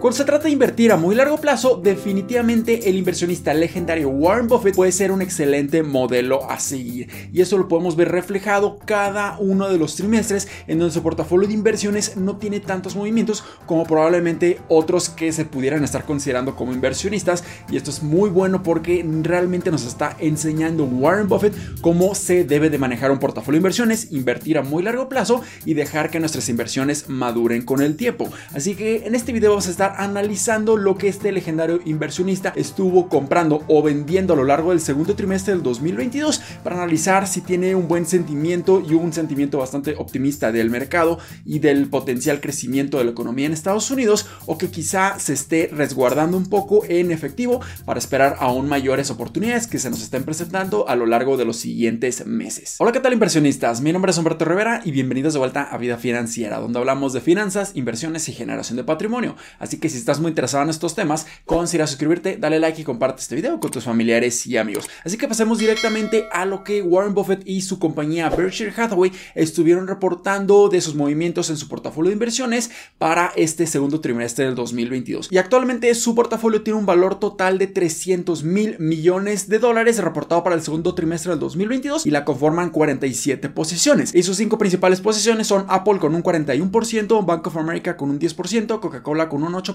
Cuando se trata de invertir a muy largo plazo, definitivamente el inversionista legendario Warren Buffett puede ser un excelente modelo a seguir. Y eso lo podemos ver reflejado cada uno de los trimestres en donde su portafolio de inversiones no tiene tantos movimientos como probablemente otros que se pudieran estar considerando como inversionistas. Y esto es muy bueno porque realmente nos está enseñando Warren Buffett cómo se debe de manejar un portafolio de inversiones, invertir a muy largo plazo y dejar que nuestras inversiones maduren con el tiempo. Así que en este video vamos a estar analizando lo que este legendario inversionista estuvo comprando o vendiendo a lo largo del segundo trimestre del 2022 para analizar si tiene un buen sentimiento y un sentimiento bastante optimista del mercado y del potencial crecimiento de la economía en Estados Unidos o que quizá se esté resguardando un poco en efectivo para esperar aún mayores oportunidades que se nos estén presentando a lo largo de los siguientes meses. Hola, ¿qué tal inversionistas? Mi nombre es Humberto Rivera y bienvenidos de vuelta a Vida Financiera, donde hablamos de finanzas, inversiones y generación de patrimonio. Así que si estás muy interesado en estos temas, considera suscribirte, dale like y comparte este video con tus familiares y amigos. Así que pasemos directamente a lo que Warren Buffett y su compañía Berkshire Hathaway estuvieron reportando de sus movimientos en su portafolio de inversiones para este segundo trimestre del 2022. Y actualmente su portafolio tiene un valor total de 300 mil millones de dólares reportado para el segundo trimestre del 2022 y la conforman 47 posiciones. Y sus cinco principales posiciones son Apple con un 41%, Bank of America con un 10%, Coca-Cola con un 8%,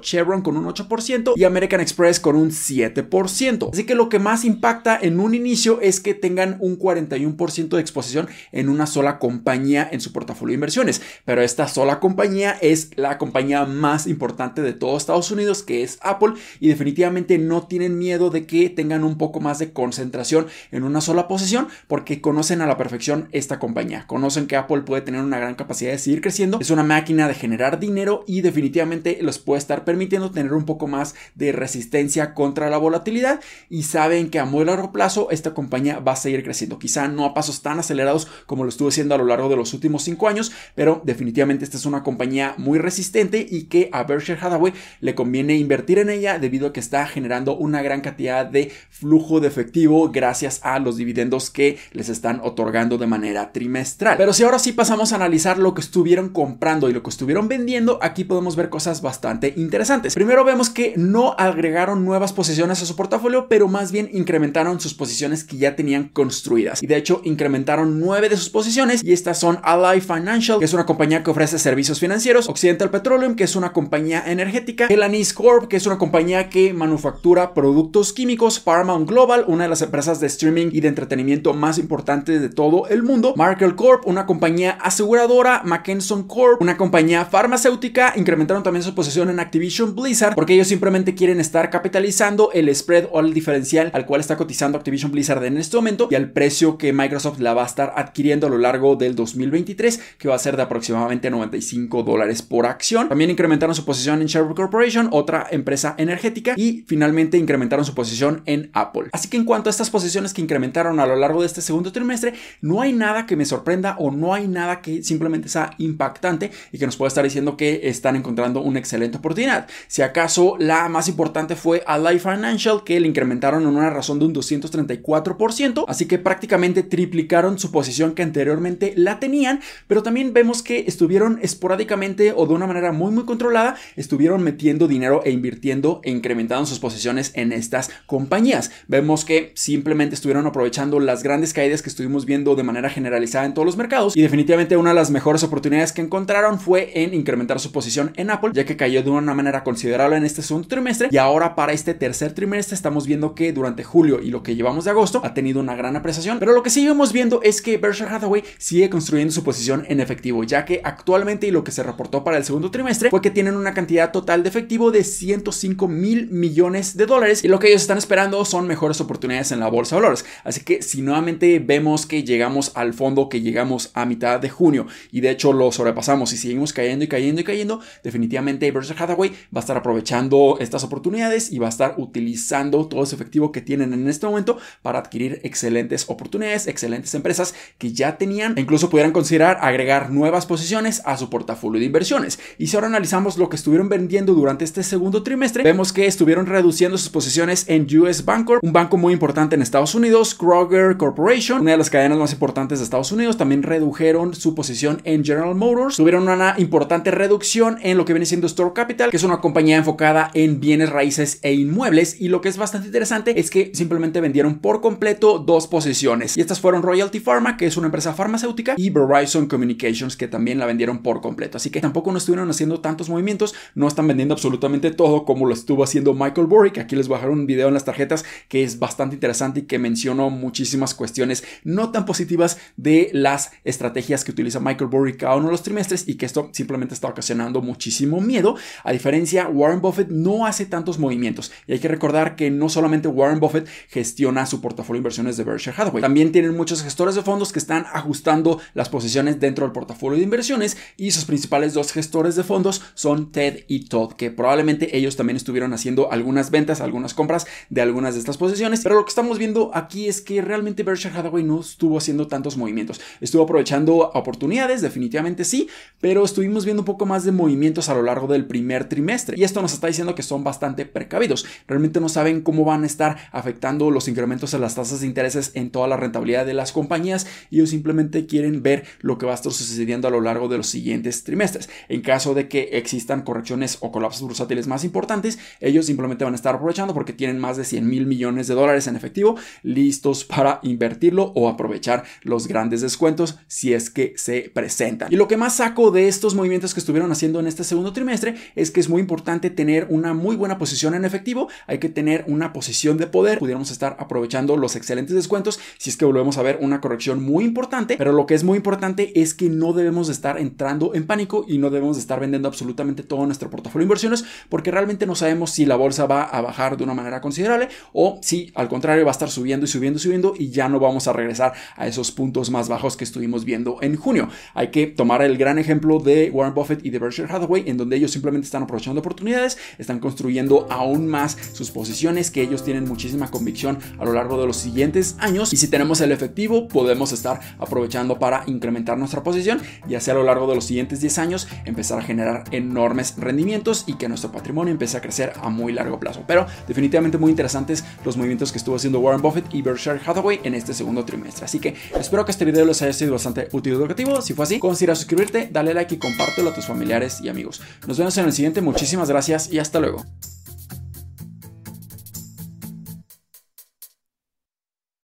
Chevron con un 8% y American Express con un 7%. Así que lo que más impacta en un inicio es que tengan un 41% de exposición en una sola compañía en su portafolio de inversiones. Pero esta sola compañía es la compañía más importante de todo Estados Unidos, que es Apple, y definitivamente no tienen miedo de que tengan un poco más de concentración en una sola posición, porque conocen a la perfección esta compañía. Conocen que Apple puede tener una gran capacidad de seguir creciendo, es una máquina de generar dinero y definitivamente los puede estar permitiendo tener un poco más de resistencia contra la volatilidad y saben que a muy largo plazo esta compañía va a seguir creciendo. Quizá no a pasos tan acelerados como lo estuvo haciendo a lo largo de los últimos cinco años, pero definitivamente esta es una compañía muy resistente y que a Berkshire Hathaway le conviene invertir en ella debido a que está generando una gran cantidad de flujo de efectivo gracias a los dividendos que les están otorgando de manera trimestral. Pero si ahora sí pasamos a analizar lo que estuvieron comprando y lo que estuvieron vendiendo, aquí podemos ver cosas bastante interesantes. Primero vemos que no agregaron nuevas posiciones a su portafolio, pero más bien incrementaron sus posiciones que ya tenían construidas. Y de hecho incrementaron nueve de sus posiciones y estas son Ally Financial, que es una compañía que ofrece servicios financieros, Occidental Petroleum, que es una compañía energética, Elanis Corp, que es una compañía que manufactura productos químicos, Paramount Global, una de las empresas de streaming y de entretenimiento más importantes de todo el mundo, Markel Corp, una compañía aseguradora, McKesson Corp, una compañía farmacéutica, incrementaron también su en Activision Blizzard porque ellos simplemente quieren estar capitalizando el spread o el diferencial al cual está cotizando Activision Blizzard en este momento y al precio que Microsoft la va a estar adquiriendo a lo largo del 2023, que va a ser de aproximadamente 95 dólares por acción. También incrementaron su posición en Sherwood Corporation, otra empresa energética, y finalmente incrementaron su posición en Apple. Así que en cuanto a estas posiciones que incrementaron a lo largo de este segundo trimestre, no hay nada que me sorprenda o no hay nada que simplemente sea impactante y que nos pueda estar diciendo que están encontrando una excelente oportunidad. Si acaso la más importante fue Ally Financial, que le incrementaron en una razón de un 234%, así que prácticamente triplicaron su posición que anteriormente la tenían, pero también vemos que estuvieron esporádicamente o de una manera muy muy controlada, estuvieron metiendo dinero e invirtiendo e incrementando sus posiciones en estas compañías. Vemos que simplemente estuvieron aprovechando las grandes caídas que estuvimos viendo de manera generalizada en todos los mercados y definitivamente una de las mejores oportunidades que encontraron fue en incrementar su posición en Apple, ya que cayó de una manera considerable en este segundo trimestre y ahora para este tercer trimestre estamos viendo que durante julio y lo que llevamos de agosto ha tenido una gran apreciación, pero lo que seguimos viendo es que Berkshire Hathaway sigue construyendo su posición en efectivo, ya que actualmente y lo que se reportó para el segundo trimestre fue que tienen una cantidad total de efectivo de 105 mil millones de dólares y lo que ellos están esperando son mejores oportunidades en la bolsa de valores. Así que si nuevamente vemos que llegamos al fondo, que llegamos a mitad de junio y de hecho lo sobrepasamos y seguimos cayendo y cayendo y cayendo, definitivamente Berkshire Hathaway va a estar aprovechando estas oportunidades y va a estar utilizando todo ese efectivo que tienen en este momento para adquirir excelentes oportunidades, excelentes empresas que ya tenían. E incluso pudieran considerar agregar nuevas posiciones a su portafolio de inversiones. Y si ahora analizamos lo que estuvieron vendiendo durante este segundo trimestre, vemos que estuvieron reduciendo sus posiciones en US Bancorp, un banco muy importante en Estados Unidos, Kroger Corporation, una de las cadenas más importantes de Estados Unidos, también redujeron su posición en General Motors, tuvieron una importante reducción en lo que viene siendo Capital, que es una compañía enfocada en bienes raíces e inmuebles. Y lo que es bastante interesante es que simplemente vendieron por completo dos posiciones. Y estas fueron Royalty Pharma, que es una empresa farmacéutica, y Verizon Communications, que también la vendieron por completo. Así que tampoco no estuvieron haciendo tantos movimientos, no están vendiendo absolutamente todo como lo estuvo haciendo Michael Burry, que aquí les dejar un video en las tarjetas que es bastante interesante y que mencionó muchísimas cuestiones no tan positivas de las estrategias que utiliza Michael Burry cada uno de los trimestres y que esto simplemente está ocasionando muchísimo miedo. A diferencia, Warren Buffett no hace tantos movimientos. Y hay que recordar que no solamente Warren Buffett gestiona su portafolio de inversiones de Berkshire Hathaway, también tienen muchos gestores de fondos que están ajustando las posiciones dentro del portafolio de inversiones y sus principales dos gestores de fondos son Ted y Todd, que probablemente ellos también estuvieron haciendo algunas ventas, algunas compras de algunas de estas posiciones, pero lo que estamos viendo aquí es que realmente Berkshire Hathaway no estuvo haciendo tantos movimientos, estuvo aprovechando oportunidades, definitivamente sí, pero estuvimos viendo un poco más de movimientos a lo largo del primer trimestre y esto nos está diciendo que son bastante precavidos, realmente no saben cómo van a estar afectando los incrementos en las tasas de intereses en toda la rentabilidad de las compañías ellos simplemente quieren ver lo que va a estar sucediendo a lo largo de los siguientes trimestres. En caso de que existan correcciones o colapsos bursátiles más importantes, ellos simplemente van a estar aprovechando porque tienen más de 100 mil millones de dólares en efectivo listos para invertirlo o aprovechar los grandes descuentos si es que se presentan. Y lo que más saco de estos movimientos que estuvieron haciendo en este segundo trimestre es que es muy importante tener una muy buena posición en efectivo, hay que tener una posición de poder, pudiéramos estar aprovechando los excelentes descuentos si es que volvemos a ver una corrección muy importante, pero lo que es muy importante es que no debemos de estar entrando en pánico y no debemos de estar vendiendo absolutamente todo nuestro portafolio de inversiones porque realmente no sabemos si la bolsa va a bajar de una manera considerable o si al contrario va a estar subiendo y subiendo y subiendo y ya no vamos a regresar a esos puntos más bajos que estuvimos viendo en junio. Hay que tomar el gran ejemplo de Warren Buffett y de Berkshire Hathaway en donde ellos simplemente están aprovechando oportunidades, están construyendo aún más sus posiciones que ellos tienen muchísima convicción a lo largo de los siguientes años y si tenemos el efectivo podemos estar aprovechando para incrementar nuestra posición y así a lo largo de los siguientes 10 años empezar a generar enormes rendimientos y que nuestro patrimonio empiece a crecer a muy largo plazo. Pero definitivamente muy interesantes los movimientos que estuvo haciendo Warren Buffett y Berkshire Hathaway en este segundo trimestre. Así que espero que este video les haya sido bastante útil y educativo. Si fue así, considera suscribirte, dale like y compártelo a tus familiares y amigos. Nos vemos en el siguiente. Muchísimas gracias y hasta luego.